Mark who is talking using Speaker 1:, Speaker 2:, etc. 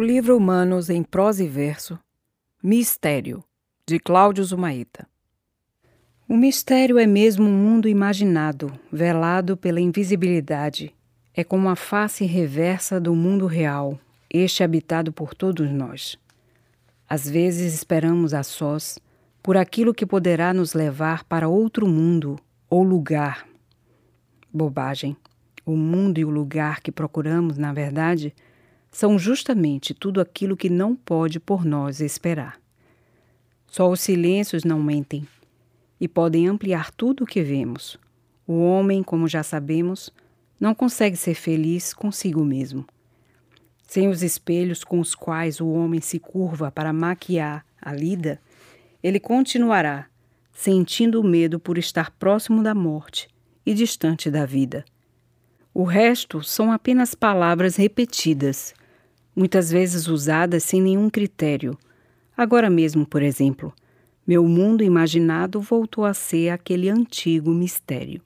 Speaker 1: Livro Humanos em Prosa e Verso Mistério, de Cláudio Zumaeta O mistério é mesmo um mundo imaginado, velado pela invisibilidade. É como a face reversa do mundo real, este habitado por todos nós. Às vezes esperamos a sós por aquilo que poderá nos levar para outro mundo ou lugar. Bobagem. O mundo e o lugar que procuramos, na verdade, são justamente tudo aquilo que não pode por nós esperar. Só os silêncios não mentem e podem ampliar tudo o que vemos. O homem, como já sabemos, não consegue ser feliz consigo mesmo. Sem os espelhos com os quais o homem se curva para maquiar a lida, ele continuará sentindo medo por estar próximo da morte e distante da vida. O resto são apenas palavras repetidas, muitas vezes usadas sem nenhum critério. Agora mesmo, por exemplo, meu mundo imaginado voltou a ser aquele antigo mistério.